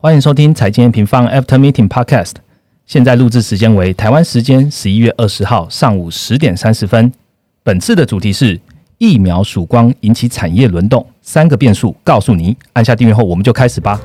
欢迎收听财经平方 After Meeting Podcast。现在录制时间为台湾时间十一月二十号上午十点三十分。本次的主题是疫苗曙光引起产业轮动，三个变数告诉你。按下订阅后，我们就开始吧。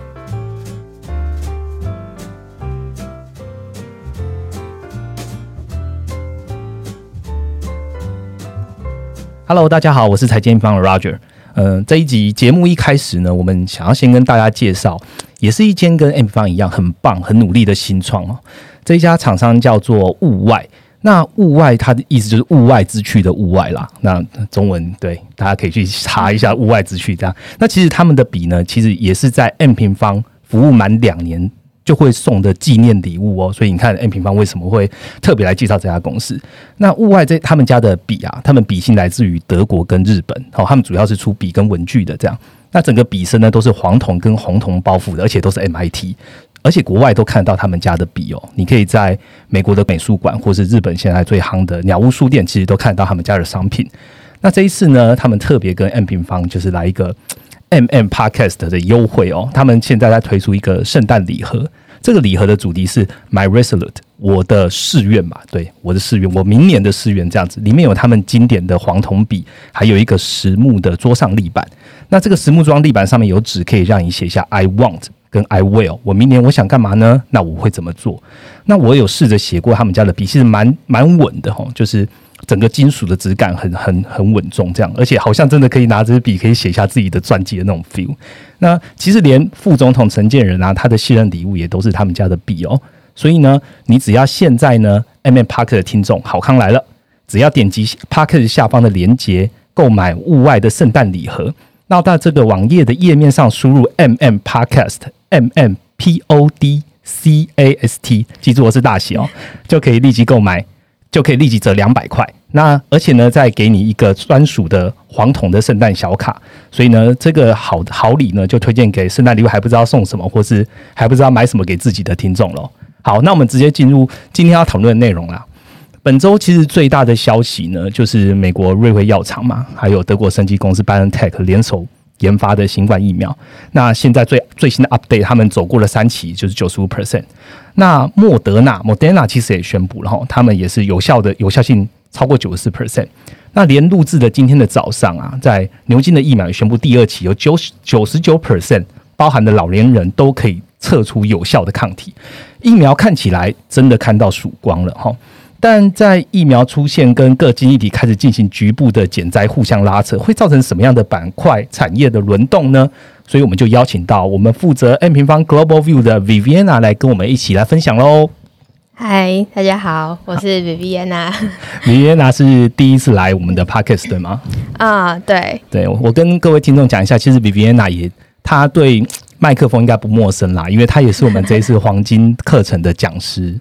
Hello，大家好，我是财经平方的 Roger。嗯，这一集节目一开始呢，我们想要先跟大家介绍，也是一间跟 M 方一样很棒、很努力的新创哦。这一家厂商叫做物外，那物外它的意思就是物外之趣的物外啦。那中文对，大家可以去查一下物外之趣这样。那其实他们的笔呢，其实也是在 M 平方服务满两年。就会送的纪念礼物哦，所以你看 M 平方为什么会特别来介绍这家公司？那物外这他们家的笔啊，他们笔芯来自于德国跟日本，好，他们主要是出笔跟文具的这样。那整个笔身呢都是黄铜跟红铜包覆的，而且都是 MIT，而且国外都看得到他们家的笔哦。你可以在美国的美术馆或是日本现在最夯的鸟屋书店，其实都看得到他们家的商品。那这一次呢，他们特别跟 M 平方就是来一个。M M Podcast 的优惠哦，他们现在在推出一个圣诞礼盒。这个礼盒的主题是 My Resolute，我的誓愿嘛，对，我的誓愿，我明年的誓愿这样子。里面有他们经典的黄铜笔，还有一个实木的桌上立板。那这个实木装立板上面有纸，可以让你写下 I want 跟 I will。我明年我想干嘛呢？那我会怎么做？那我有试着写过他们家的笔，其实蛮蛮稳的哈，就是。整个金属的质感很很很稳重，这样，而且好像真的可以拿支笔可以写下自己的传记的那种 feel。那其实连副总统陈建仁啊，他的信任礼物也都是他们家的笔哦。所以呢，你只要现在呢，M M Park 的听众好康来了，只要点击 Park 下方的链接购买物外的圣诞礼盒，那到这个网页的页面上输入 M M Podcast M M P O D C A S T，记住我是大写哦，就可以立即购买。就可以立即折两百块，那而且呢，再给你一个专属的黄铜的圣诞小卡，所以呢，这个好好礼呢，就推荐给圣诞礼物还不知道送什么，或是还不知道买什么给自己的听众喽。好，那我们直接进入今天要讨论的内容啦。本周其实最大的消息呢，就是美国瑞辉药厂嘛，还有德国生技公司 BioNTech 联手。研发的新冠疫苗，那现在最最新的 update，他们走过了三期，就是九十五 percent。那莫德纳 Moderna 其实也宣布了哈，他们也是有效的，有效性超过九十四 percent。那连录制的今天的早上啊，在牛津的疫苗也宣布第二期有九十九十九 percent，包含的老年人都可以测出有效的抗体，疫苗看起来真的看到曙光了哈。但在疫苗出现跟各经济体开始进行局部的减灾互相拉扯，会造成什么样的板块产业的轮动呢？所以我们就邀请到我们负责 N 平方 Global View 的 Viviana 来跟我们一起来分享喽。嗨，大家好，我是 Viviana。Viviana 是第一次来我们的 Podcast 对吗？啊，对，对我跟各位听众讲一下，其实 Viviana 也他对麦克风应该不陌生啦，因为他也是我们这一次黄金课程的讲师。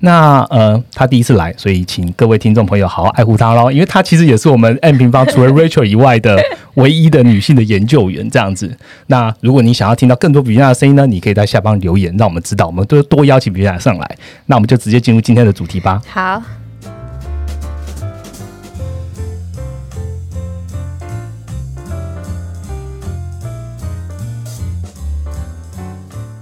那呃，他第一次来，所以请各位听众朋友好好爱护他喽，因为他其实也是我们 M 平方除了 Rachel 以外的唯一的女性的研究员这样子。那如果你想要听到更多比亚的声音呢，你可以在下方留言，让我们知道，我们都多邀请比亚上来。那我们就直接进入今天的主题吧。好。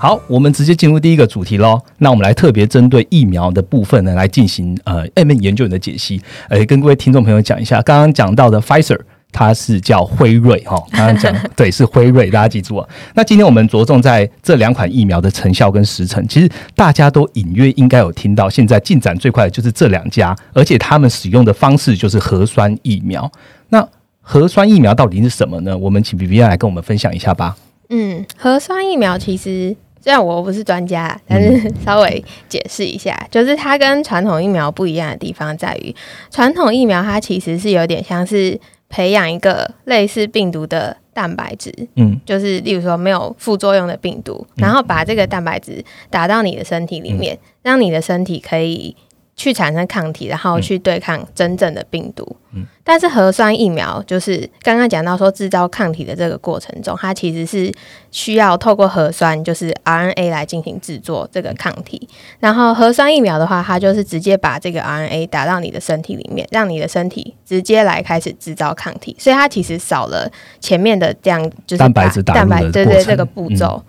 好，我们直接进入第一个主题喽。那我们来特别针对疫苗的部分呢，来进行呃 M 研究员的解析。呃，跟各位听众朋友讲一下，刚刚讲到的 Pfizer，它是叫辉瑞哈。刚刚讲对，是辉瑞，大家记住啊。那今天我们着重在这两款疫苗的成效跟时程。其实大家都隐约应该有听到，现在进展最快的就是这两家，而且他们使用的方式就是核酸疫苗。那核酸疫苗到底是什么呢？我们请 B B 来跟我们分享一下吧。嗯，核酸疫苗其实。虽然我不是专家，但是 稍微解释一下，就是它跟传统疫苗不一样的地方在于，传统疫苗它其实是有点像是培养一个类似病毒的蛋白质，嗯，就是例如说没有副作用的病毒，然后把这个蛋白质打到你的身体里面，让你的身体可以。去产生抗体，然后去对抗真正的病毒。嗯，但是核酸疫苗就是刚刚讲到说制造抗体的这个过程中，它其实是需要透过核酸，就是 RNA 来进行制作这个抗体。然后核酸疫苗的话，它就是直接把这个 RNA 打到你的身体里面，让你的身体直接来开始制造抗体。所以它其实少了前面的这样就是蛋白质蛋白对对这个步骤。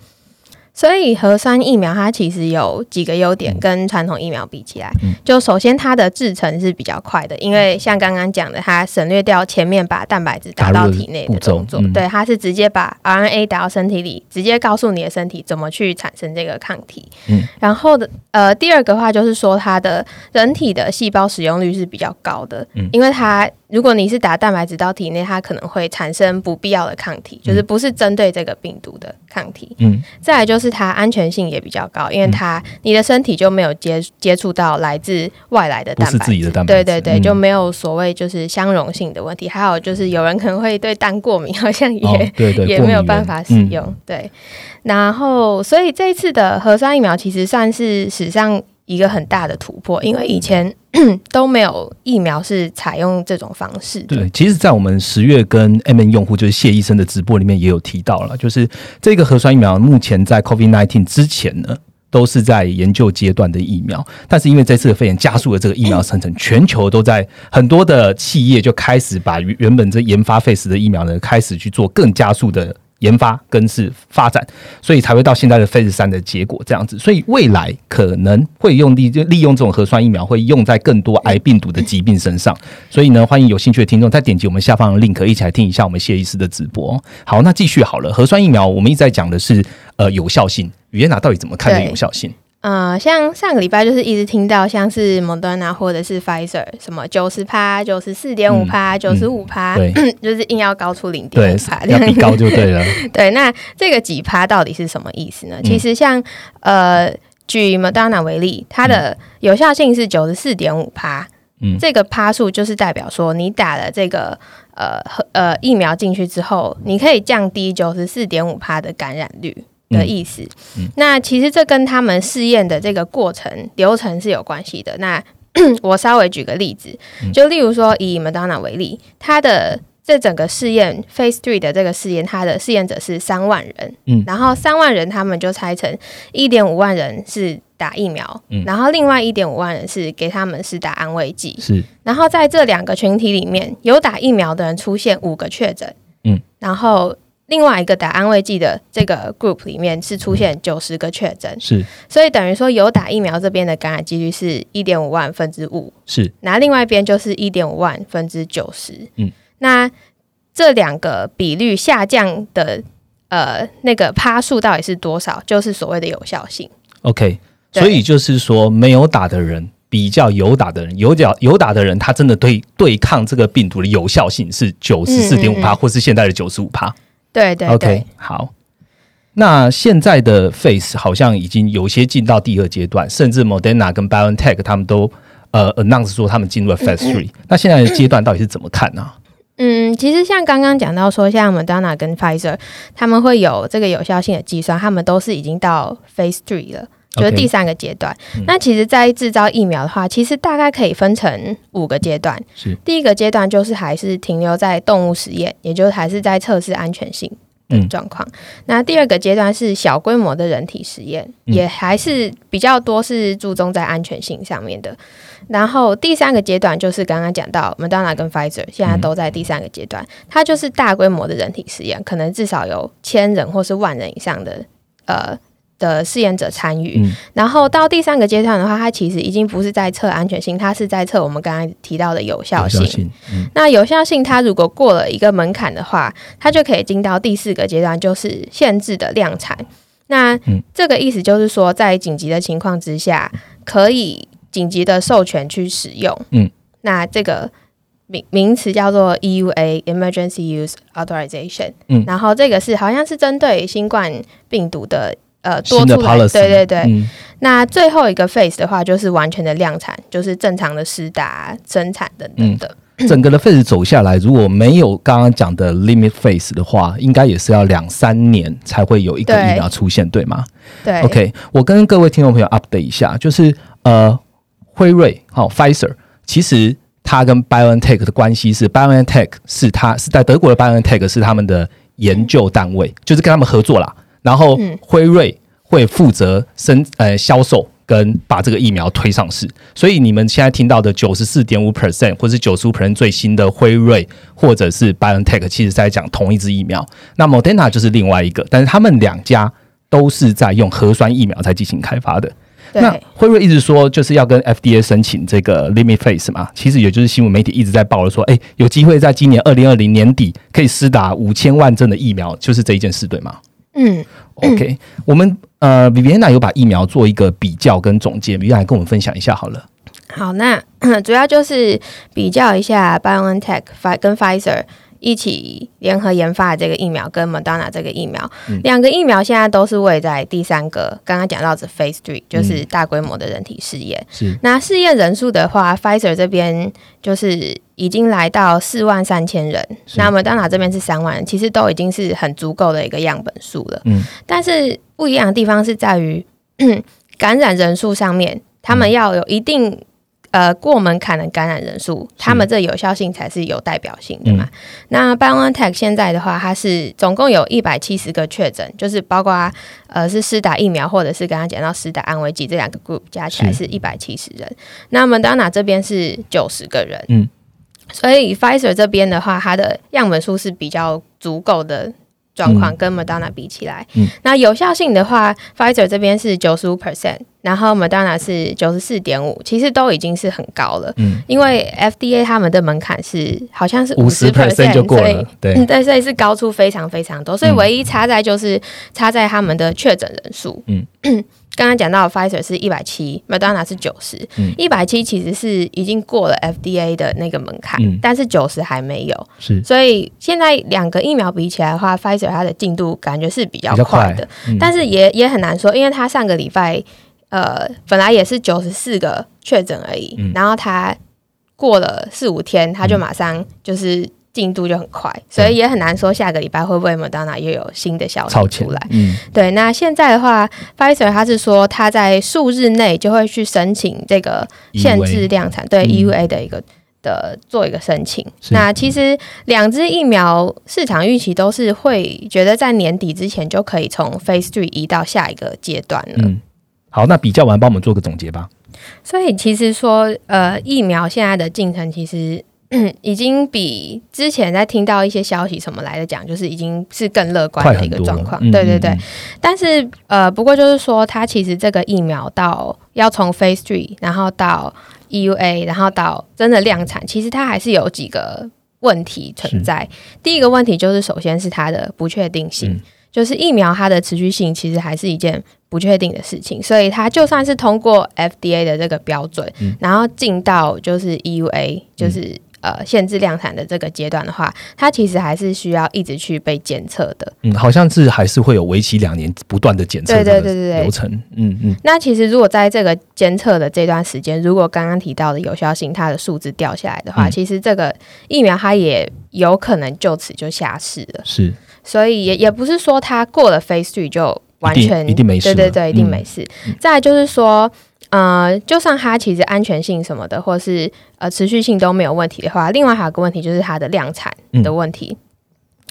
所以核酸疫苗它其实有几个优点，跟传统疫苗比起来，就首先它的制程是比较快的，因为像刚刚讲的，它省略掉前面把蛋白质打到体内的动作，对，它是直接把 RNA 打到身体里，直接告诉你的身体怎么去产生这个抗体。嗯，然后的呃第二个话就是说，它的人体的细胞使用率是比较高的，嗯，因为它。如果你是打蛋白质到体内，它可能会产生不必要的抗体，就是不是针对这个病毒的抗体。嗯，再来就是它安全性也比较高，因为它你的身体就没有接接触到来自外来的蛋白质，对对对，就没有所谓就是相容性的问题。还有就是有人可能会对蛋过敏，好像也 也没有办法使用。对，然后所以这一次的核酸疫苗其实算是史上。一个很大的突破，因为以前 都没有疫苗是采用这种方式。对，其实，在我们十月跟 M N 用户，就是谢医生的直播里面也有提到了，就是这个核酸疫苗目前在 COVID nineteen 之前呢，都是在研究阶段的疫苗，但是因为这次的肺炎加速了这个疫苗生成，全球都在很多的企业就开始把原本这研发 face 的疫苗呢，开始去做更加速的。研发跟是发展，所以才会到现在的 Phase 三的结果这样子。所以未来可能会用利就利用这种核酸疫苗，会用在更多癌病毒的疾病身上。所以呢，欢迎有兴趣的听众再点击我们下方的 link，一起来听一下我们谢医师的直播。好，那继续好了。核酸疫苗我们一直在讲的是呃有效性，语言娜到底怎么看的有效性？呃，像上个礼拜就是一直听到像是 Moderna 或者是 Pfizer 什么九十趴、九十四点五趴、九十五趴，就是硬要高出零点五趴，要比高就对了。对，那这个几趴到底是什么意思呢？其实像呃，举 Moderna 为例，它的有效性是九十四点五趴，嗯，这个趴数就是代表说你打了这个呃呃疫苗进去之后，你可以降低九十四点五趴的感染率。的意思，那其实这跟他们试验的这个过程流程是有关系的。那 我稍微举个例子，就例如说以 Madonna 为例，它的这整个试验 Phase Three 的这个试验，它的试验者是三万人，嗯，然后三万人他们就拆成一点五万人是打疫苗，嗯，然后另外一点五万人是给他们是打安慰剂，是，然后在这两个群体里面有打疫苗的人出现五个确诊，嗯，然后。另外一个打安慰剂的这个 group 里面是出现九十个确诊，是，所以等于说有打疫苗这边的感染几率是一点五万分之五，是，那另外一边就是一点五万分之九十，嗯，那这两个比率下降的呃那个趴数到底是多少？就是所谓的有效性。OK，所以就是说没有打的人比较有打的人，有打有打的人，他真的对对抗这个病毒的有效性是九十四点五趴，或是现在的九十五趴。对对，OK，好。那现在的 Face 好像已经有些进到第二阶段，甚至 Moderna 跟 BioNTech 他们都呃 announce 说他们进入了 Phase Three。那现在的阶段到底是怎么看呢？嗯，其实像刚刚讲到说，像 Moderna 跟 Pfizer 他们会有这个有效性的计算，他们都是已经到 Phase Three 了，就是第三个阶段。那其实，在制造疫苗的话，其实大概可以分成五个阶段。是第一个阶段就是还是停留在动物实验，也就是还是在测试安全性。的状况。那第二个阶段是小规模的人体实验，也还是比较多是注重在安全性上面的。然后第三个阶段就是刚刚讲到，Moderna 跟 Pfizer 现在都在第三个阶段，它就是大规模的人体实验，可能至少有千人或是万人以上的呃。的试验者参与，然后到第三个阶段的话，它其实已经不是在测安全性，它是在测我们刚刚提到的有效性。那有效性，它如果过了一个门槛的话，它就可以进到第四个阶段，就是限制的量产。那这个意思就是说，在紧急的情况之下，可以紧急的授权去使用。嗯，那这个名名词叫做 EUA（Emergency Use Authorization）。嗯，然后这个是好像是针对新冠病毒的。呃，多出来，对对对。那最后一个 phase 的话，就是完全的量产，就是正常的施打、生产等等的。整个的 phase 走下来，如果没有刚刚讲的 limit phase 的话，应该也是要两三年才会有一个疫苗出现，对吗？对。OK，我跟各位听众朋友 update 一下，就是呃，辉瑞好 Pfizer，其实它跟 BioNTech 的关系是 BioNTech 是它是在德国的 BioNTech 是他们的研究单位，就是跟他们合作啦。然后辉瑞会负责生呃销售跟把这个疫苗推上市，所以你们现在听到的九十四点五 percent 或是九十五 percent 最新的辉瑞或者是 BioNTech，其实在讲同一支疫苗。那 Moderna 就是另外一个，但是他们两家都是在用核酸疫苗在进行开发的。那对，辉瑞一直说就是要跟 FDA 申请这个 limit phase 嘛，其实也就是新闻媒体一直在报了说，哎、有机会在今年二零二零年底可以施打五千万针的疫苗，就是这一件事，对吗嗯，？OK，我们呃 Viviana 有把疫苗做一个比较跟总结，Viviana 跟我们分享一下好了。好，那 主要就是比较一下 BioNTech、跟 Pfizer 一起联合研发的这个疫苗跟 Moderna 这个疫苗，嗯两个疫苗现在都是位在第三个，刚刚讲到的 Phase Three，就是大规模的人体试验。是那试验人数的话，Pfizer 这边就是已经来到四万三千人，那 Moderna 这边是三万人，其实都已经是很足够的一个样本数了。嗯，但是不一样的地方是在于 感染人数上面，他们要有一定。呃，过门槛的感染人数，他们这有效性才是有代表性的嘛。那 BioNTech 现在的话，它是总共有一百七十个确诊，就是包括呃是施打疫苗或者是刚刚讲到施打安慰剂这两个 group 加起来是。是一百七十人。那 Moderna 这边是九十个人，嗯，所以 Pfizer 这边的话，它的样本数是比较足够的状况，跟 Moderna 比起来，嗯。那有效性的话，Pfizer 这边是九十五 percent，然后 Moderna 是九十四点五，其实都已经是很高了。嗯，因为 FDA 他们的门槛是好像是五十十 percent 就过了，对嗯，对，所以是高出非常非常多，所以嗯。唯一差在就是差在他们的确诊人数。嗯。刚刚讲到 Pfizer 是一百七，Moderna 是九十嗯，一百七其实是已经过了 FDA 的那个门槛，嗯。但是九十还没有，是。所以现在两个疫苗比起来的话，Pfizer 它的进度感觉是比较快快的，嗯。但是也也很难说，因为它上个礼拜呃本来也是九十四个确诊而已，嗯然后他过了四五天，他就马上就是进度就很快，所以也很难说下个礼拜会不会 Moderna 又有新的消息出来。嗯对，那现在的话，Pfizer 他是说他在数日内就会去申请这个限制量产，对嗯 EUA 的一个。的做一个申请，那其实两支疫苗市场预期都是会觉得在年底之前就可以从 Phase Three 移到下一个阶段了。嗯，好，那比较完，帮我们做个总结吧。所以其实说，呃，疫苗现在的进程其实。已经比之前在听到一些消息什么来的讲，就是已经是更乐观的一个状况。了对对对，嗯但是呃，不过就是说，它其实这个疫苗到要从 Phase Three，然后到 EUA，然后到真的量产，其实它还是有几个问题存在。第一个问题就是，首先是它的不确定性，嗯就是疫苗它的持续性其实还是一件不确定的事情，所以它就算是通过 FDA 的这个标准，嗯然后进到就是 EUA，就是、呃限制量产的这个阶段的话，它其实还是需要一直去被检测的。嗯，好像是还是会有为期两年不断的检测对这个对对对对流程。嗯嗯，那其实如果在这个监测的这段时间，如果刚刚提到的有效性它的数字掉下来的话，嗯其实这个疫苗它也有可能就此就下市了。是所以也也不是说它过了 Phase Three 就完全一定一定没事对对对，一定嗯没事。再来就是说。呃，就算它其实安全性什么的，或是呃持续性都没有问题的话，另外还有个问题就是它的量产的问题。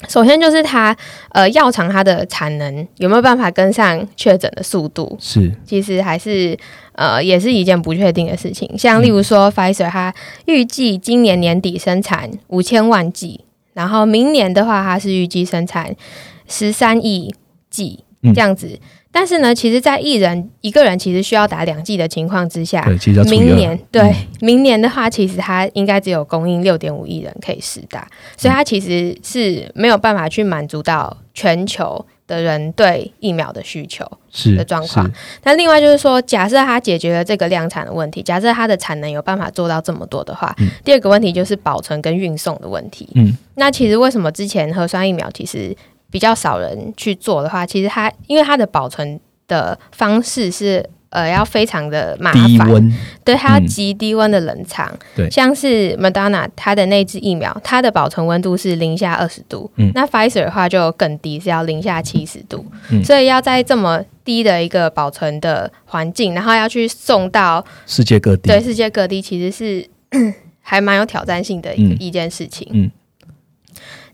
首先就是它呃药厂它的产能有没有办法跟上确诊的速度，是，其实还是呃也是一件不确定的事情。像例如说、Pfizer，它预计今年年底生产五千万剂，然后明年的话，它是预计生产十三亿剂嗯。这样子。但是呢，其实，在一人一个人其实需要打两剂的情况之下，明年对、嗯明年的话，其实它应该只有供应六点五亿人可以试打，所以它其实是没有办法去满足到全球的人对疫苗的需求。是的状况那另外就是说，假设它解决了这个量产的问题，假设它的产能有办法做到这么多的话，嗯第二个问题就是保存跟运送的问题。嗯那其实为什么之前核酸疫苗其实比较少人去做的话，其实它因为它的保存的方式是。呃，要非常的麻烦，对，它要嗯。极低温的冷藏，对。像是 Madonna 它的那支疫苗，它的保存温度是零下二十度，嗯。那 Pfizer 的话就更低，是要零下七十度，嗯。所以要在这么低的一个保存的环境，然后要去送到世界各地对世界各地，其实是 还蛮有挑战性的一一件事情。嗯。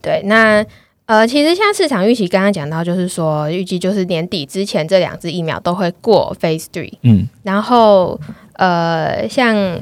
对，那呃，其实像市场预期刚刚讲到，就是说预计就是年底之前这两支疫苗都会过 Phase Three，嗯然后呃，像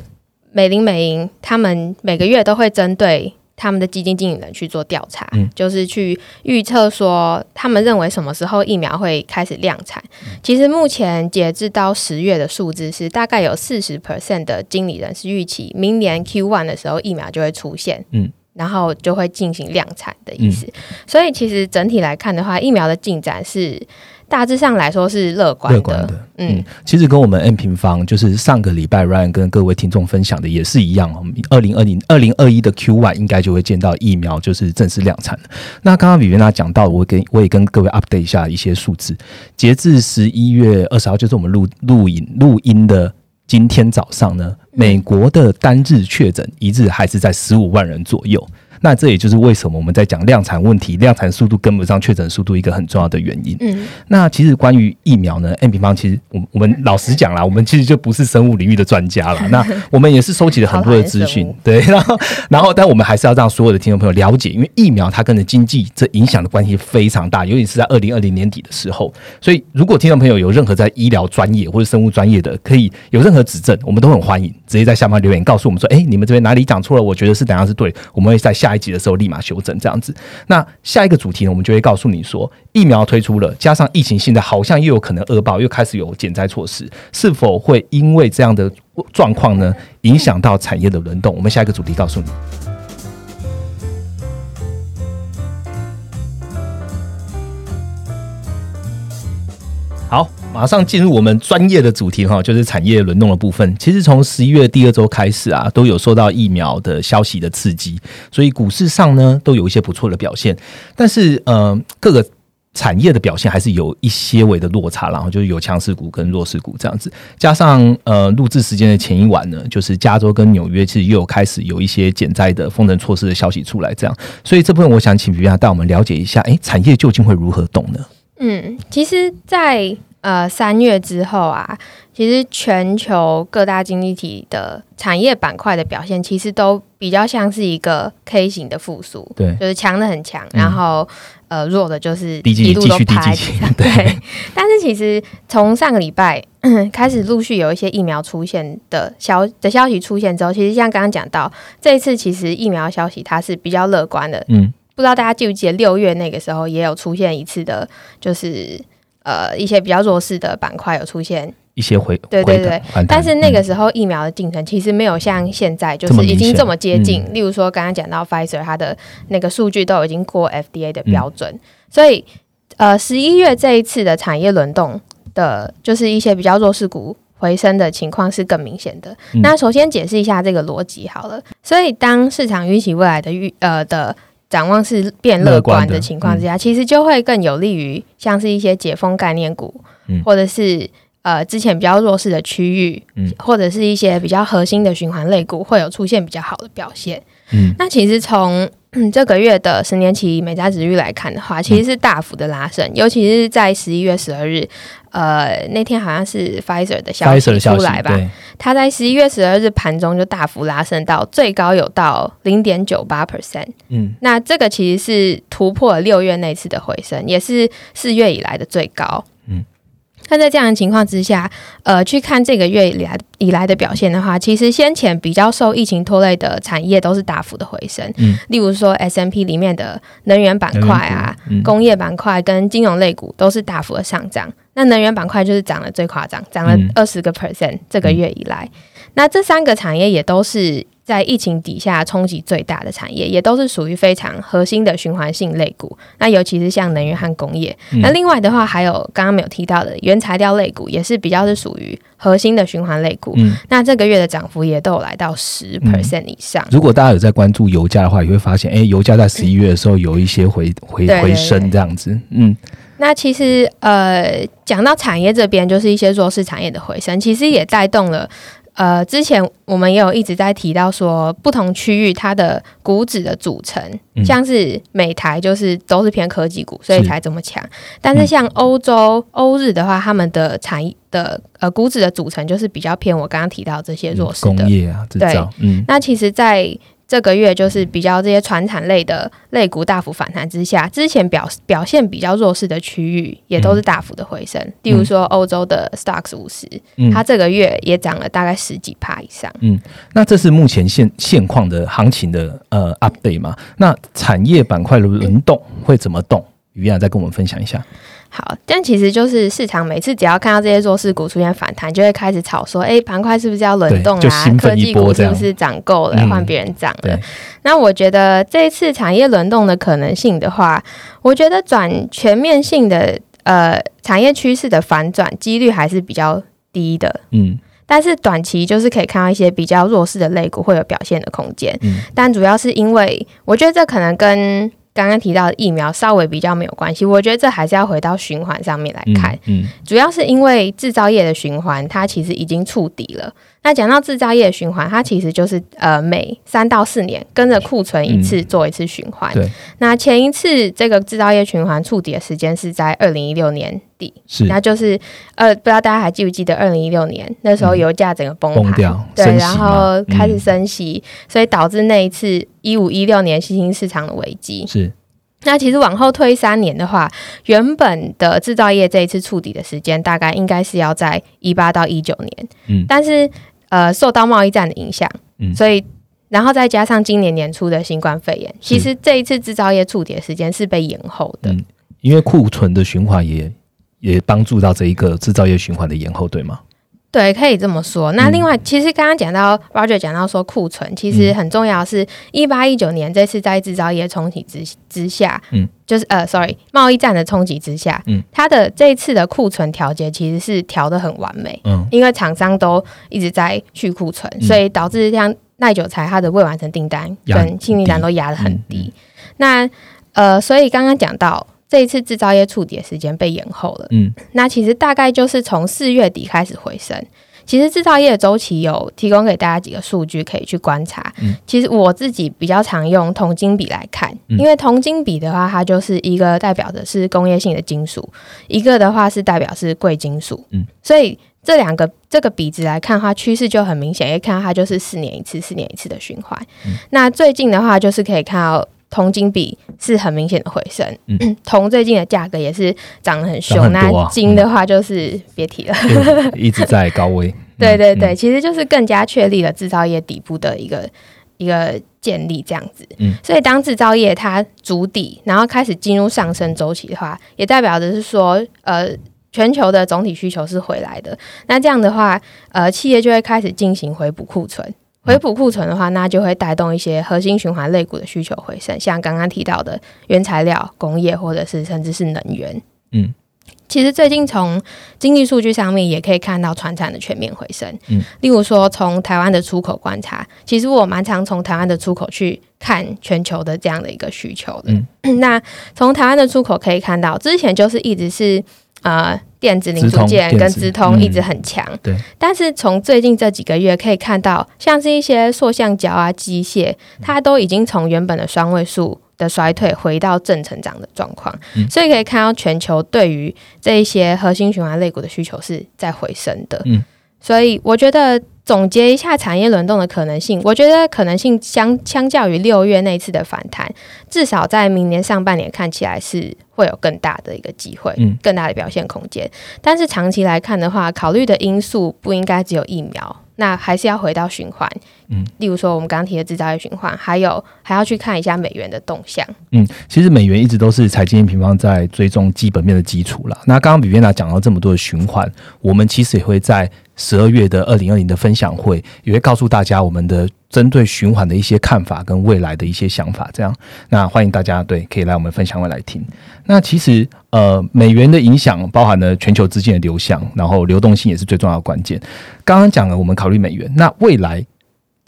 美林美银他们每个月都会针对他们的基金经理人去做调查，嗯就是去预测说他们认为什么时候疫苗会开始量产。其实目前截至到十月的数字是大概有四十 percent 的经理人是预期明年 Q one 的时候疫苗就会出现，嗯。然后就会进行量产的意思，所以其实整体来看的话，疫苗的进展是大致上来说是乐观的。乐观的，嗯嗯，其实跟我们 N 平方就是上个礼拜 Ryan 跟各位听众分享的也是一样哦。二零二零、二零二一的 Q one 应该就会见到疫苗就是正式量产。那刚刚比维娜讲到，我跟我也跟各位 update 一下一些数字，截至十一月二十号，就是我们录录影录音的今天早上呢，美国的单日确诊一日还是在十五万人左右。那这也就是为什么我们在讲量产问题，量产速度跟不上确诊速度一个很重要的原因。嗯那其实关于疫苗呢，N 平方其实我我们老实讲啦，我们其实就不是生物领域的专家啦。那我们也是收集了很多的资讯对，然后然后但我们还是要让所有的听众朋友了解，因为疫苗它跟着经济这影响的关系非常大，尤其是在二零二零年底的时候。所以如果听众朋友有任何在医疗专业或者生物专业的，可以有任何指正，我们都很欢迎，直接在下方留言告诉我们说，哎，你们这边哪里讲错了？我觉得是怎样是对，我们会在下一集的时候立马修正这样子。那下一个主题呢，我们就会告诉你说，疫苗推出了，加上疫情现在好像又有可能恶报，又开始有减灾措施，是否会因为这样的状况呢，影响到产业的轮动？我们下一个主题告诉你。好，马上进入我们专业的主题哈，就是产业轮动的部分。其实从十一月第二周开始啊，都有受到疫苗的消息的刺激，所以股市上呢都有一些不错的表现。但是呃，各个产业的表现还是有一些微的落差，然后就是有强势股跟弱势股这样子。加上呃，录制时间的前一晚呢，就是加州跟纽约其实又有开始有一些减灾的封城措施的消息出来，这样。所以这部分我想请比亚带我们了解一下，诶，产业究竟会如何动呢？嗯，其实在，呃三月之后啊，其实全球各大经济体的产业板块的表现，其实都比较像是一个 K 型的复苏，对就是强的很强，嗯然后呃弱的就是一路都继续低趴在基期地上，对对。但是其实从上个礼拜开始陆续有一些疫苗出现的消的消息出现之后，其实像刚刚讲到，这一次其实疫苗消息它是比较乐观的，嗯，不知道大家记不记得六月那个时候也有出现一次的，就是呃一些比较弱势的板块有出现，一些回对对对但是那个嗯时候疫苗的进程其实没有像现在就是已经这么接近。嗯例如说刚刚讲到 Pfizer 它的那个数据都已经过 FDA 的标准，嗯所以呃十一月这一次的产业轮动的，就是一些比较弱势股。回升的情况是更明显的。嗯那首先解释一下这个逻辑好了。所以当市场预期未来的预呃的展望是变乐乐观的情况之下，其实就会更有利于像是一些解封概念股，嗯。或者是呃之前比较弱势的区域，嗯。或者是一些比较核心的循环类股会有出现比较好的表现。嗯。那其实从嗯这个月的十年期美债值率来看的话，其实是大幅的拉升，尤其是在十一月十二日，呃那天好像是 Pfizer 的消息出来吧，对，它在十一月十二日盘中就大幅拉升到最高有到零点九八 percent。嗯那这个其实是突破了六月那次的回升，也是四月以来的最高。嗯，那在这样的情况之下，呃，去看这个月以来以来的表现的话，其实先前比较受疫情拖累的产业都是大幅的回升。嗯，例如说 S M P 里面的能源板块啊，工业板块跟金融类股都是大幅的上涨。那能源板块就是涨得最夸张，涨了嗯二十个 percent 这个月以来。那这三个产业也都是在疫情底下冲击最大的产业，也都是属于非常核心的循环性类股。那尤其是像能源和工业。嗯那另外的话，还有刚刚没有提到的原材料类股，也是比较是属于核心的循环类股。嗯，那这个月的涨幅也都有来到十 percent 以上。如果大家有在关注油价的话，也会发现，哎、油价在十一月的时候有一些回回回升这样子，嗯那其实呃，讲到产业这边，就是一些弱势产业的回升，其实也带动了。呃，之前我们也有一直在提到说，不同区域它的股指的组成，嗯像是美台就是都是偏科技股，所以才这么强。但是像欧洲、欧日的话，他们的产业的呃股指的组成就是比较偏我刚刚提到这些弱势的工业啊制造，嗯那其实，在这个月就是比较这些传产类的类股大幅反弹之下，之前表表现比较弱势的区域也都是大幅的回升。例如说欧洲的 Stocks 五十，它这个月也涨了大概十几帕以上。嗯，那这是目前现现况的行情的呃 update 嘛？那产业板块的轮动会怎么动？于亚再跟我们分享一下。好，但其实就是市场每次只要看到这些弱势股出现反弹，就会开始炒说，哎，盘块是不是要轮动啊？科技股是不是涨够了，换别人涨了？那我觉得这一次产业轮动的可能性的话，我觉得转全面性的呃产业趋势的反转几率还是比较低的。嗯，但是短期就是可以看到一些比较弱势的类股会有表现的空间。嗯，但主要是因为我觉得这可能跟刚刚提到的疫苗稍微比较没有关系，我觉得这还是要回到循环上面来看。嗯，主要是因为制造业的循环，它其实已经触底了。那讲到制造业循环，它其实就是呃每三到四年跟着库存一次做一次循环。对。那前一次这个制造业循环触底的时间是在二零一六年底，是。那就是呃不知道大家还记不记得二零一六年那时候油价整个崩盘，对，然后开始升息，所以导致那一次一五一六年新兴市场的危机。是。那其实往后推三年的话，原本的制造业这一次触底的时间大概应该是要在一八到一九年，嗯，但是呃受到贸易战的影响，嗯，所以然后再加上今年年初的新冠肺炎，其实这一次制造业触底的时间是被延后的，嗯，因为库存的循环也也帮助到这一个制造业循环的延后，对吗？对，可以这么说。那另外，其实刚刚讲到 Roger 讲到说库存，其实很重要。是一八一九年这次在制造业冲击之之下，嗯，就是呃，sorry，贸易战的冲击之下，嗯，它的这一次的库存调节其实是调的很完美，嗯，因为厂商都一直在去库存，所以导致像耐久材它的未完成订单跟新订单都压得很低。那呃，所以刚刚讲到。这一次制造业触底的时间被延后了，嗯，那其实大概就是从四月底开始回升。其实制造业的周期有提供给大家几个数据可以去观察。嗯，其实我自己比较常用铜金比来看，因为铜金比的话，它就是一个代表的是工业性的金属，一个的话是代表是贵金属。嗯，所以这两个这个比值来看的话，趋势就很明显，可以看到它就是四年一次、四年一次的循环。那最近的话，就是可以看到。铜金比是很明显的回升，嗯 铜最近的价格也是涨得很凶。那金的话就是别提了，一直在高位。对对对，其实就是更加确立了制造业底部的一个一个建立这样子。嗯，所以当制造业它筑底，然后开始进入上升周期的话，也代表的是说，呃，全球的总体需求是回来的。那这样的话，呃，企业就会开始进行回补库存。回补库存的话，那就会带动一些核心循环类股的需求回升，像刚刚提到的原材料、工业，或者是甚至是能源。嗯，其实最近从经济数据上面也可以看到船产的全面回升。嗯，例如说从台湾的出口观察，其实我蛮常从台湾的出口去看全球的这样的一个需求的。那从台湾的出口可以看到，之前就是一直是。呃，电子零组件跟直通一直很强，对。但是从最近这几个月可以看到，像是一些塑橡胶啊、机械，它都已经从原本的双位数的衰退回到正成长的状况。所以可以看到，全球对于这一些核心循环类股的需求是在回升的。嗯，所以我觉得。总结一下产业轮动的可能性，我觉得可能性相相较于六月那次的反弹，至少在明年上半年看起来是会有更大的一个机会，嗯，更大的表现空间。但是长期来看的话，考虑的因素不应该只有疫苗。那还是要回到循环，嗯，例如说我们刚刚提的制造业循环，还有还要去看一下美元的动向。嗯，其实美元一直都是财经平方在追踪基本面的基础啦。那刚刚比边娜讲到这么多的循环，我们其实也会在十二月的二零二零的分享会，也会告诉大家我们的针对循环的一些看法跟未来的一些想法。这样，那欢迎大家对可以来我们分享会来听。那其实呃，美元的影响包含了全球资金的流向，然后流动性也是最重要的关键。刚刚讲了，我们考虑美元，那未来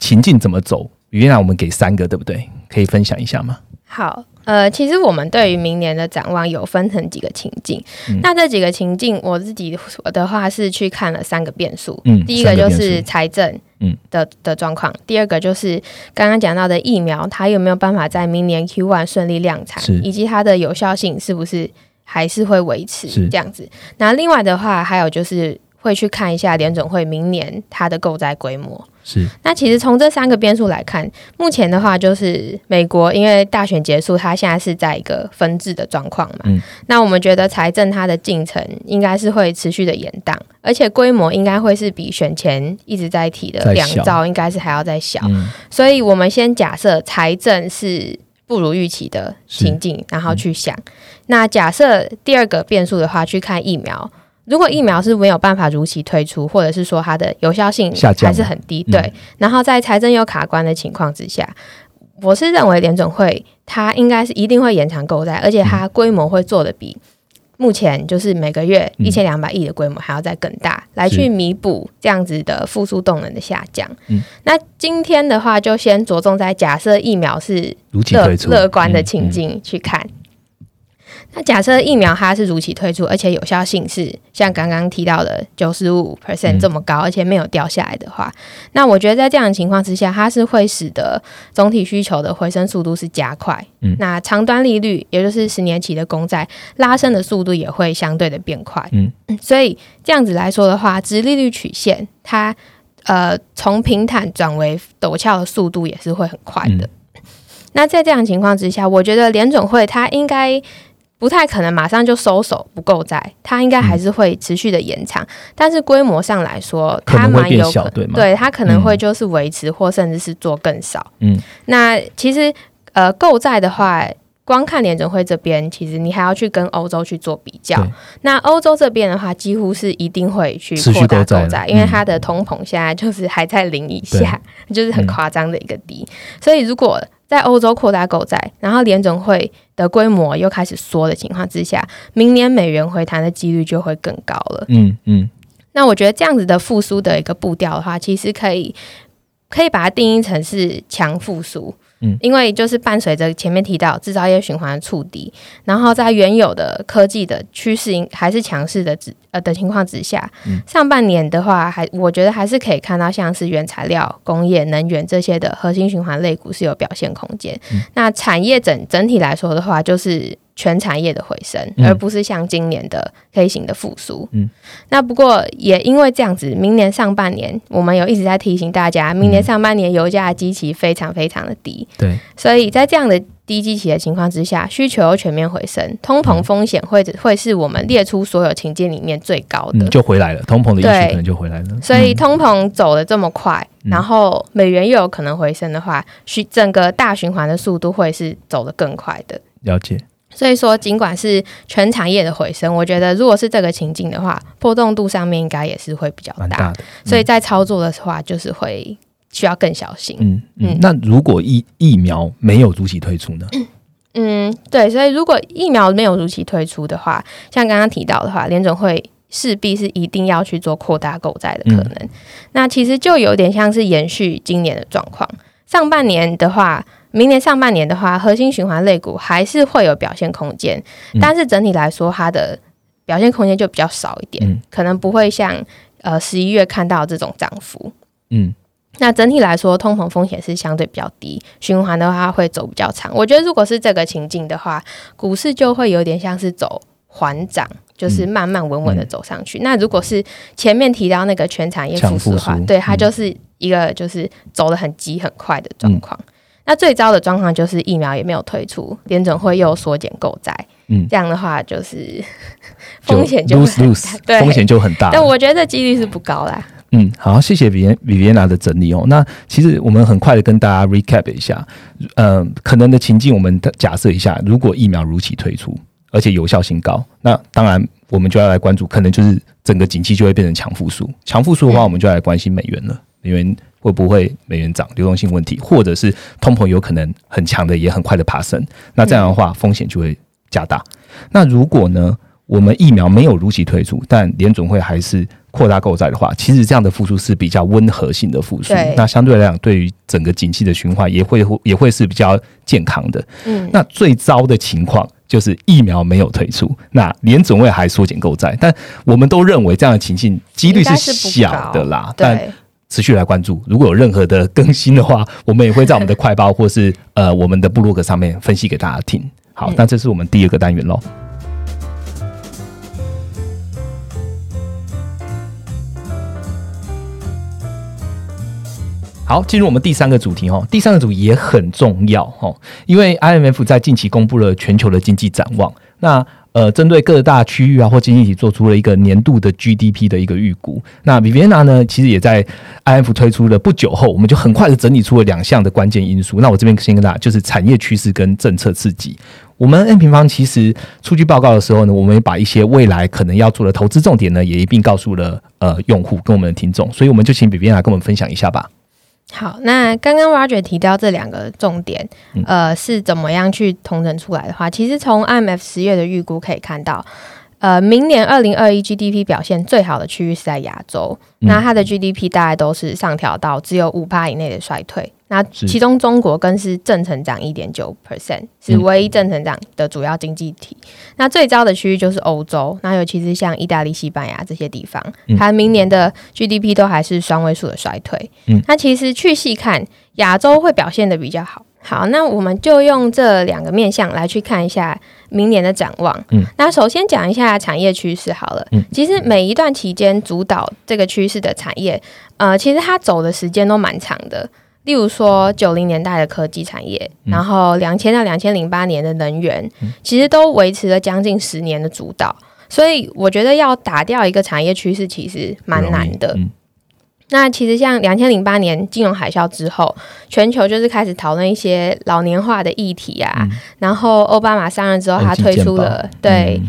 情境怎么走？原来我们给三个，对不对？可以分享一下吗？好，呃，其实我们对于明年的展望有分成几个情境。那这几个情境，我自己的话是去看了三个变数。嗯，第一个就是财政嗯的的状况，第二个就是刚刚讲到的疫苗，它有没有办法在明年 Q one 顺利量产，以及它的有效性是不是还是会维持这样子？那另外的话，还有就是。会去看一下联准会明年它的购债规模。是，那其实从这三个变数来看，目前的话就是美国因为大选结束，它现在是在一个分治的状况嘛。嗯那我们觉得财政它的进程应该是会持续的延宕，而且规模应该会是比选前一直在提的两兆，应该是还要再小。嗯，所以我们先假设财政是不如预期的情境，然后去想。那假设第二个变数的话，去看疫苗。如果疫苗是没有办法如期推出，或者是说它的有效性还是很低，嗯。对。然后在财政又卡关的情况之下，我是认为联总会它应该是一定会延长购债，而且它规模会做的比目前就是每个月嗯。一千两百亿的规模还要再更大，来去弥补这样子的复苏动能的下降。嗯。那今天的话，就先着重在假设疫苗是乐乐观的嗯。情，境去看。那假设疫苗它是如期推出，而且有效性是像刚刚提到的九十五 percent 嗯这么高，而且没有掉下来的话，那我觉得在这样的情况之下，它是会使得总体需求的回升速度是加快。嗯那长端利率，也就是十年期的公债拉升的速度也会相对的变快。嗯所以这样子来说的话，直利率曲线它呃从平坦转为陡峭的速度也是会很快的。那在这样的情况之下，我觉得联总会它应该不太可能马上就收手不购债，它应该还是会持续的延长，但是规模上来说，它蛮有可小对吗对它可能会就是维持或甚至是做更少。嗯，那其实呃购债的话。光看联准会这边，其实你还要去跟欧洲去做比较。那欧洲这边的话，几乎是一定会去持续扩大购债债，因为嗯它的通膨现在就是还在零以下，就是很夸张的一个低。所以如果在欧洲扩大购债，然后联总会的规模又开始缩的情况之下，明年美元回弹的几率就会更高了。嗯嗯那我觉得这样子的复苏的一个步调的话，其实可以可以把它定义成是强复苏。嗯。因为就是伴随着前面提到制造业循环的触底，然后在原有的科技的趋势还是强势的指呃的情况之下，嗯。上半年的话，还我觉得还是可以看到像是原材料、工业、能源这些的核心循环类股是有表现空间。嗯。那产业整整体来说的话，就是全产业的回升，嗯。而不是像今年的 K 型的复苏。嗯。那不过也因为这样子，明年上半年我们有一直在提醒大家，明年上半年油价的基期非常非常的低，对，所以在这样的低基期的情况之下，需求又全面回升，通膨风险会会是我们列出所有情境里面最高的。嗯，就回来了，通膨的因素可能就回来了，所以嗯。通膨走的这么快，嗯。然后美元又有可能回升的话，需整个大循环的速度会是走得更快的。了解，所以说，尽管是全产业的回升，我觉得如果是这个情境的话，波动度上面应该也是会比较大。大的，所以在操作的话，就是会需要更小心。嗯嗯嗯，那如果疫疫苗没有如期推出呢？嗯，对，所以如果疫苗没有如期推出的话，像刚刚提到的话，联总会势必是一定要去做扩大购债的可能。那其实就有点像是延续今年的状况。上半年的话，明年上半年的话，核心循环类股还是会有表现空间，嗯但是整体来说，它的表现空间就比较少一点，嗯可能不会像呃十一月看到这种涨幅。嗯那整体来说，通膨风险是相对比较低，循环的话会走比较长。我觉得如果是这个情境的话，股市就会有点像是走缓涨，就是慢慢稳稳的走上去。那如果是前面提到那个全产业复苏的话强复苏，对它嗯就是一个就是走的很急很快的状况。那最糟的状况就是疫苗也没有推出，联准会又缩减购债，嗯，这样的话就是就风险就会 lose 很 lose，对风险就很大了。但我觉得这几率是不高啦。嗯，好，谢谢比比维娜的整理哦。那其实我们很快的跟大家 recap 一下，呃，可能的情境，我们假设一下，如果疫苗如期推出，而且有效性高，那当然我们就要来关注，可能就是整个景气就会变成强复苏。强复苏的话，嗯我们就要来关心美元了，美元会不会美元涨，流动性问题，或者是通膨有可能很强的，也很快的爬升。那这样的话，风险就会加大。那如果呢，我们疫苗没有如期推出，但联总会还是扩大购债的话，其实这样的复苏是比较温和性的复苏。那相对来讲，对于整个景气的循环也会也会是比较健康的。嗯，那最糟的情况就是疫苗没有推出，那联总会还缩减购债，但我们都认为这样的情境几率是小的啦。但对。持续来关注。如果有任何的更新的话我们也会在我们的快报或是呃我们的部落格上面分析给大家听。好那这是我们第二个单元喽好进入我们第三个主题哦。第三个主题也很重要哦因为 imf 在近期公布了全球的经济展望。那呃，针对各大区域啊或经济体做出了一个年度的 GDP 的一个预估。那 Viviana 呢，其实也在 IF 推出了不久后，我们就很快的整理出了两项的关键因素。那我这边先跟大家，就是产业趋势跟政策刺激。我们 N 平方其实出具报告的时候呢，我们也把一些未来可能要做的投资重点呢，也一并告诉了呃用户跟我们的听众。所以我们就请 Viviana 跟我们分享一下吧。好，那刚刚 Roger 提到这两个重点，呃，是怎么样去统整出来的话，其实从 IMF 十月的预估可以看到，呃，明年二零二一 GDP 表现最好的区域是在亚洲，那它的 GDP 大概都是上调到只有五帕以内的衰退。那其中中国更是正成长一点九 percent，是唯一正成长的主要经济体。那最糟的区域就是欧洲，那尤其是像意大利、西班牙这些地方，它明年的 GDP 都还是双位数的衰退。嗯那其实去细看，亚洲会表现的比较好。好，那我们就用这两个面向来去看一下明年的展望。嗯，那首先讲一下产业趋势好了。嗯，其实每一段期间主导这个趋势的产业，呃，其实它走的时间都蛮长的。例如说九零年代的科技产业，然后两千到两千零八年的能源，其实都维持了将近十年的主导。所以我觉得要打掉一个产业趋势，其实蛮难的。那其实像两千零八年金融海啸之后，全球就是开始讨论一些老年化的议题啊。然后奥巴马上任之后，他推出了对。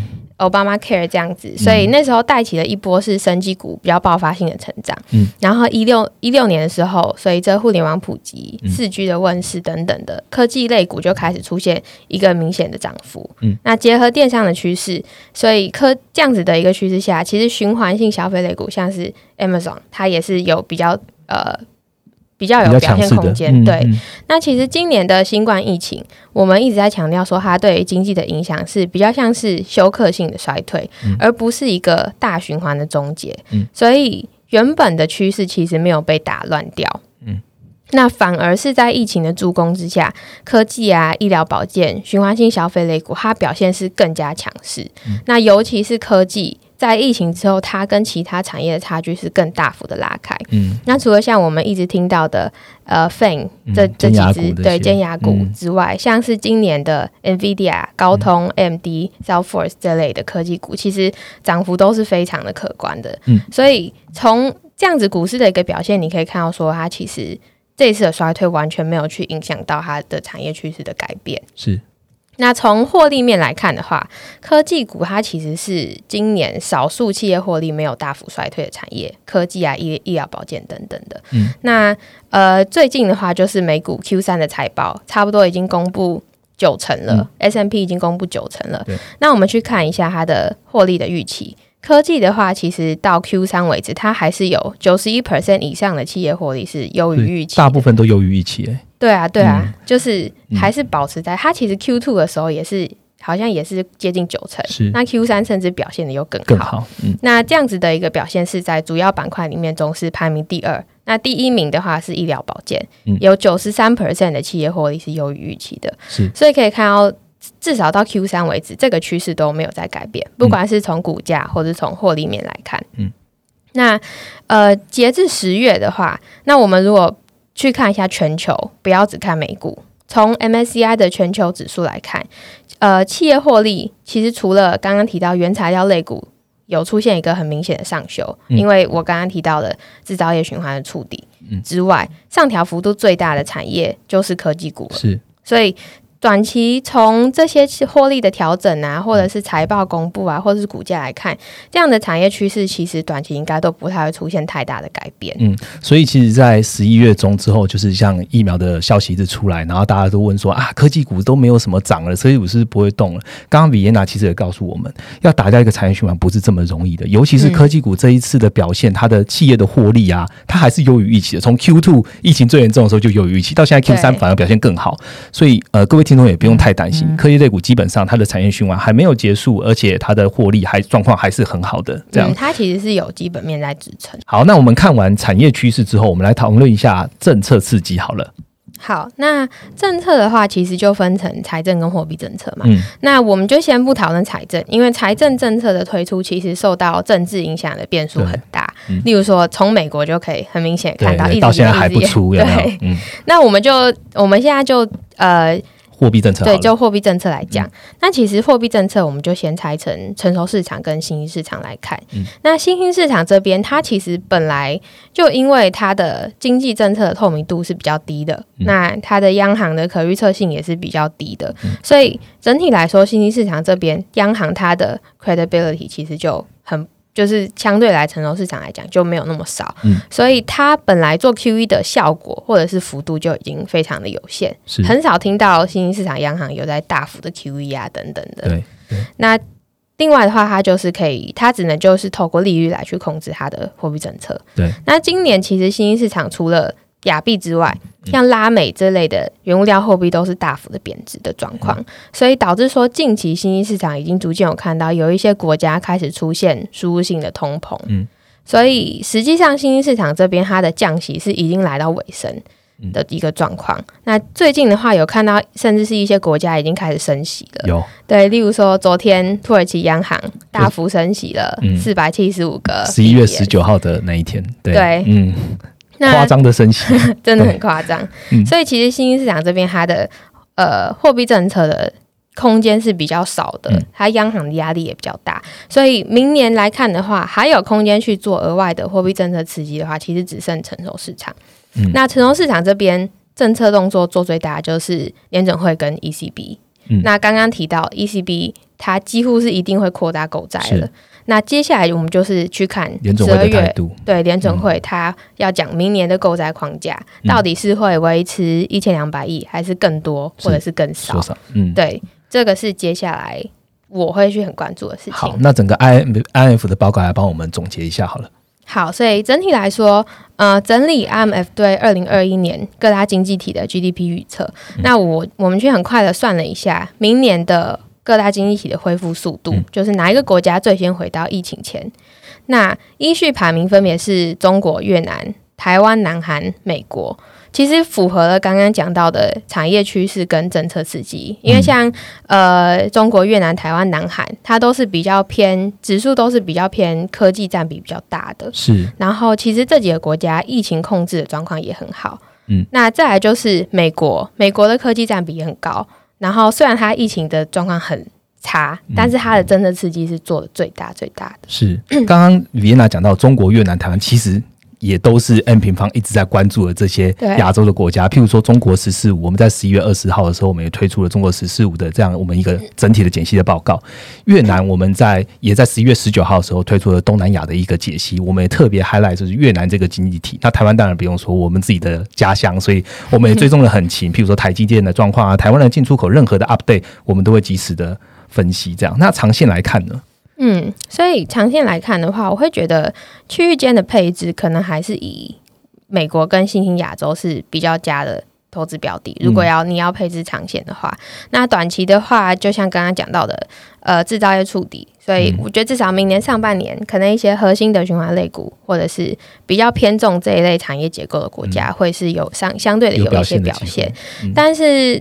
奥巴马 Care 这样子，所以那时候带起了一波是生技股比较爆发性的成长。嗯，然后一六一六年的时候，随着互联网普及、四 G 的问世等等的科技类股就开始出现一个明显的涨幅。嗯，那结合电商的趋势，所以科这样子的一个趋势下，其实循环性消费类股像是 Amazon，它也是有比较呃。比较有表现空间，对。那其实今年的新冠疫情，我们一直在强调说，它对经济的影响是比较像是休克性的衰退，而不是一个大循环的终结。所以原本的趋势其实没有被打乱掉。嗯，那反而是在疫情的助攻之下，科技啊、医疗保健、循环性消费类股，它表现是更加强势。那尤其是科技。在疫情之后，它跟其他产业的差距是更大幅的拉开。嗯，那除了像我们一直听到的呃 Fan 这这几只对尖牙股之外，像是今年的 Nvidia、高通、MD、Salesforce 这类的科技股，其实涨幅都是非常的可观的。嗯，所以从这样子股市的一个表现，你可以看到说，它其实这一次的衰退完全没有去影响到它的产业趋势的改变。是。那从获利面来看的话，科技股它其实是今年少数企业获利没有大幅衰退的产业，科技啊、医医疗保健等等的。嗯，那呃，最近的话就是美股 Q 三的财报差不多已经公布九成了，S M P 已经公布九成了。那我们去看一下它的获利的预期。科技的话，其实到 Q 三为止，它还是有九十一 percent 以上的企业获利是优于预期，大部分都优于预期。哎，对啊，对啊，就是还是保持在它其实 Q two 的时候也是好像也是接近九成，是那 Q 三甚至表现的又更更好。嗯，那这样子的一个表现是在主要板块里面总是排名第二，那第一名的话是医疗保健，有九十三 percent 的企业获利是优于预期的，是，所以可以看到。至少到 Q 三为止，这个趋势都没有在改变，不管是从股价或者从获利面来看。嗯，那呃，截至十月的话，那我们如果去看一下全球，不要只看美股，从 MSCI 的全球指数来看，呃，企业获利其实除了刚刚提到原材料类股有出现一个很明显的上修，因为我刚刚提到的制造业循环的触底之外，上调幅度最大的产业就是科技股了。是，所以。短期从这些获利的调整啊，或者是财报公布啊，或者是股价来看，这样的产业趋势其实短期应该都不太会出现太大的改变。嗯，所以其实，在十一月中之后，就是像疫苗的消息一直出来，然后大家都问说啊，科技股都没有什么涨了，科技股是不会动了。刚刚比耶娜其实也告诉我们，要打掉一个产业循环不是这么容易的，尤其是科技股这一次的表现，它的企业的获利啊，它还是优于预期的。从 Q two 疫情最严重的时候就优于预期，到现在 Q 三反而表现更好。所以呃，各位听。听众也不用太担心，科技类股基本上它的产业循环还没有结束，而且它的获利还状况还是很好的。这样，它其实是有基本面在支撑。好，那我们看完产业趋势之后，我们来讨论一下政策刺激。好了，好，那政策的话，其实就分成财政跟货币政策嘛。嗯，那我们就先不讨论财政，因为财政政策的推出其实受到政治影响的变数很大。例如说从美国就可以很明显看到，到现在还不出，有没有？嗯，那我们就我们现在就呃。货币政策对，就货币政策来讲，那其实货币政策我们就先拆成成熟市场跟新兴市场来看。那新兴市场这边，它其实本来就因为它的经济政策的透明度是比较低的，那它的央行的可预测性也是比较低的，所以整体来说，新兴市场这边央行它的 credibility 其实就很。就是相对来成熟市场来讲就没有那么少，嗯，所以它本来做 QE 的效果或者是幅度就已经非常的有限，是很少听到新兴市场央行有在大幅的 QE 啊等等的。对，那另外的话，它就是可以，它只能就是透过利率来去控制它的货币政策。对，那今年其实新兴市场除了亚币之外，像拉美这类的原物料货币都是大幅的贬值的状况，所以导致说近期新兴市场已经逐渐有看到有一些国家开始出现输入性的通膨，嗯，所以实际上新兴市场这边它的降息是已经来到尾声的一个状况。那最近的话有看到，甚至是一些国家已经开始升息了，有。对，例如说昨天土耳其央行大幅升息了四百七十五个，十一月十九号的那一天，对，嗯。夸张的升息，真的很夸张。所以其实新兴市场这边它的呃货币政策的空间是比较少的，它央行的压力也比较大。所以明年来看的话，还有空间去做额外的货币政策刺激的话，其实只剩成熟市场。那成熟市场这边政策动作做最大就是联准会跟 ECB。那刚刚提到 ECB，它几乎是一定会扩大购债了。那接下来我们就是去看十二月对联准会，他要讲明年的购债框架到底是会维持一千两百亿，还是更多，或者是更少？嗯，对，这个是接下来我会去很关注的事情。好，那整个 I I F 的报告来帮我们总结一下好了。好，所以整体来说，呃，整理 IMF 对二零二一年各大经济体的 GDP 预测。那我我们去很快的算了一下，明年的。各大经济体的恢复速度，就是哪一个国家最先回到疫情前？那依序排名分别是中国、越南、台湾、南韩、美国。其实符合了刚刚讲到的产业趋势跟政策刺激，因为像呃中国、越南、台湾、南韩，它都是比较偏指数，都是比较偏科技占比比较大的。是。然后其实这几个国家疫情控制的状况也很好。嗯。那再来就是美国，美国的科技占比也很高。然后虽然它疫情的状况很差，但是它的真的刺激是做的最大最大的。是刚刚李燕娜讲到中国、越南、台湾，其实。也都是 N 平方一直在关注的这些亚洲的国家，譬如说中国“十四五”，我们在十一月二十号的时候，我们也推出了中国“十四五”的这样我们一个整体的解析的报告。越南我们在也在十一月十九号的时候推出了东南亚的一个解析，我们也特别 highlight 就是越南这个经济体。那台湾当然不用说，我们自己的家乡，所以我们也追踪的很勤。譬如说台积电的状况啊，台湾的进出口任何的 update，我们都会及时的分析。这样，那长线来看呢？嗯，所以长线来看的话，我会觉得区域间的配置可能还是以美国跟新兴亚洲是比较佳的投资标的。如果要你要配置长线的话，那短期的话，就像刚刚讲到的，呃，制造业触底，所以我觉得至少明年上半年，可能一些核心的循环类股，或者是比较偏重这一类产业结构的国家，会是有相相对的有一些表现。但是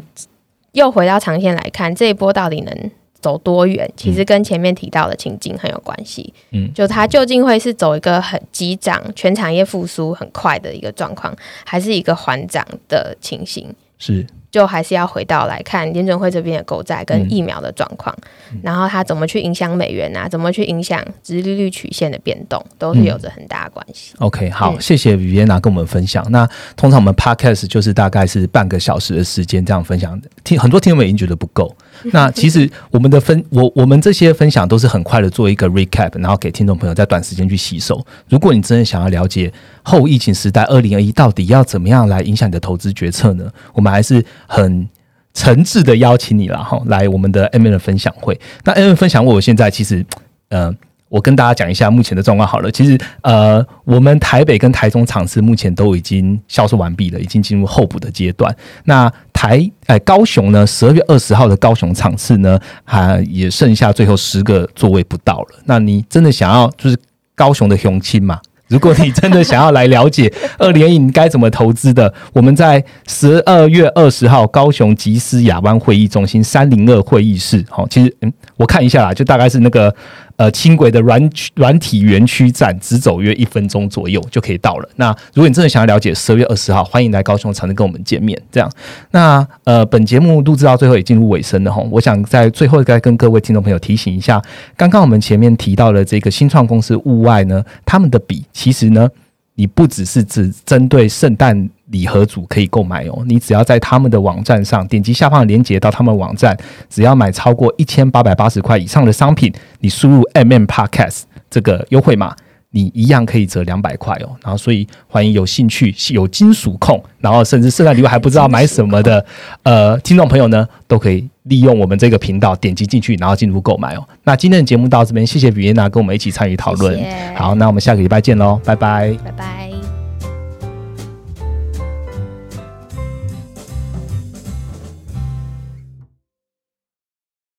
又回到长线来看，这一波到底能？走多远，其实跟前面提到的情境很有关系。嗯，就它究竟会是走一个很急涨、全产业复苏很快的一个状况，还是一个缓涨的情形？是。就还是要回到来看联准会这边的购债跟疫苗的状况，然后它怎么去影响美元啊？怎么去影响殖利率曲线的变动，都是有着很大的关系。OK，好，谢谢雨嫣娜跟我们分享。那通常我们 Podcast 就是大概是半个小时的时间这样分享，听很多听友们已经觉得不够。那 其实我们的分，我我们这些分享都是很快的做一个 recap，然后给听众朋友在短时间去吸收。如果你真的想要了解后疫情时代二零二一到底要怎么样来影响你的投资决策呢？我们还是。很诚挚的邀请你了哈，来我们的 M N 的分享会。那 M N 分享会，我现在其实，呃，我跟大家讲一下目前的状况好了。其实，呃，我们台北跟台中场次目前都已经销售完毕了，已经进入候补的阶段。那台哎高雄呢，十二月二十号的高雄场次呢，还也剩下最后十个座位不到了。那你真的想要就是高雄的雄亲嘛？如果你真的想要来了解 二联影该怎么投资的，我们在十二月二十号高雄吉斯亚湾会议中心三零二会议室。好，其实嗯，我看一下啦，就大概是那个呃轻轨的软软体园区站，只走约一分钟左右就可以到了。那如果你真的想要了解，十二月二十号欢迎来高雄，才能跟我们见面。这样，那呃，本节目录制到最后也进入尾声了哈，我想在最后该跟各位听众朋友提醒一下，刚刚我们前面提到的这个新创公司物外呢，他们的笔其实呢。你不只是只针对圣诞礼盒组可以购买哦，你只要在他们的网站上点击下方的链接到他们网站，只要买超过一千八百八十块以上的商品，你输入 M M Podcast 这个优惠码。你一样可以折两百块哦，然后所以欢迎有兴趣、有金属控，然后甚至圣诞礼物还不知道买什么的，呃，听众朋友呢，都可以利用我们这个频道点击进去，然后进入购买哦。那今天的节目到这边，谢谢比耶娜跟我们一起参与讨论。好，那我们下个礼拜见喽，拜拜，拜拜。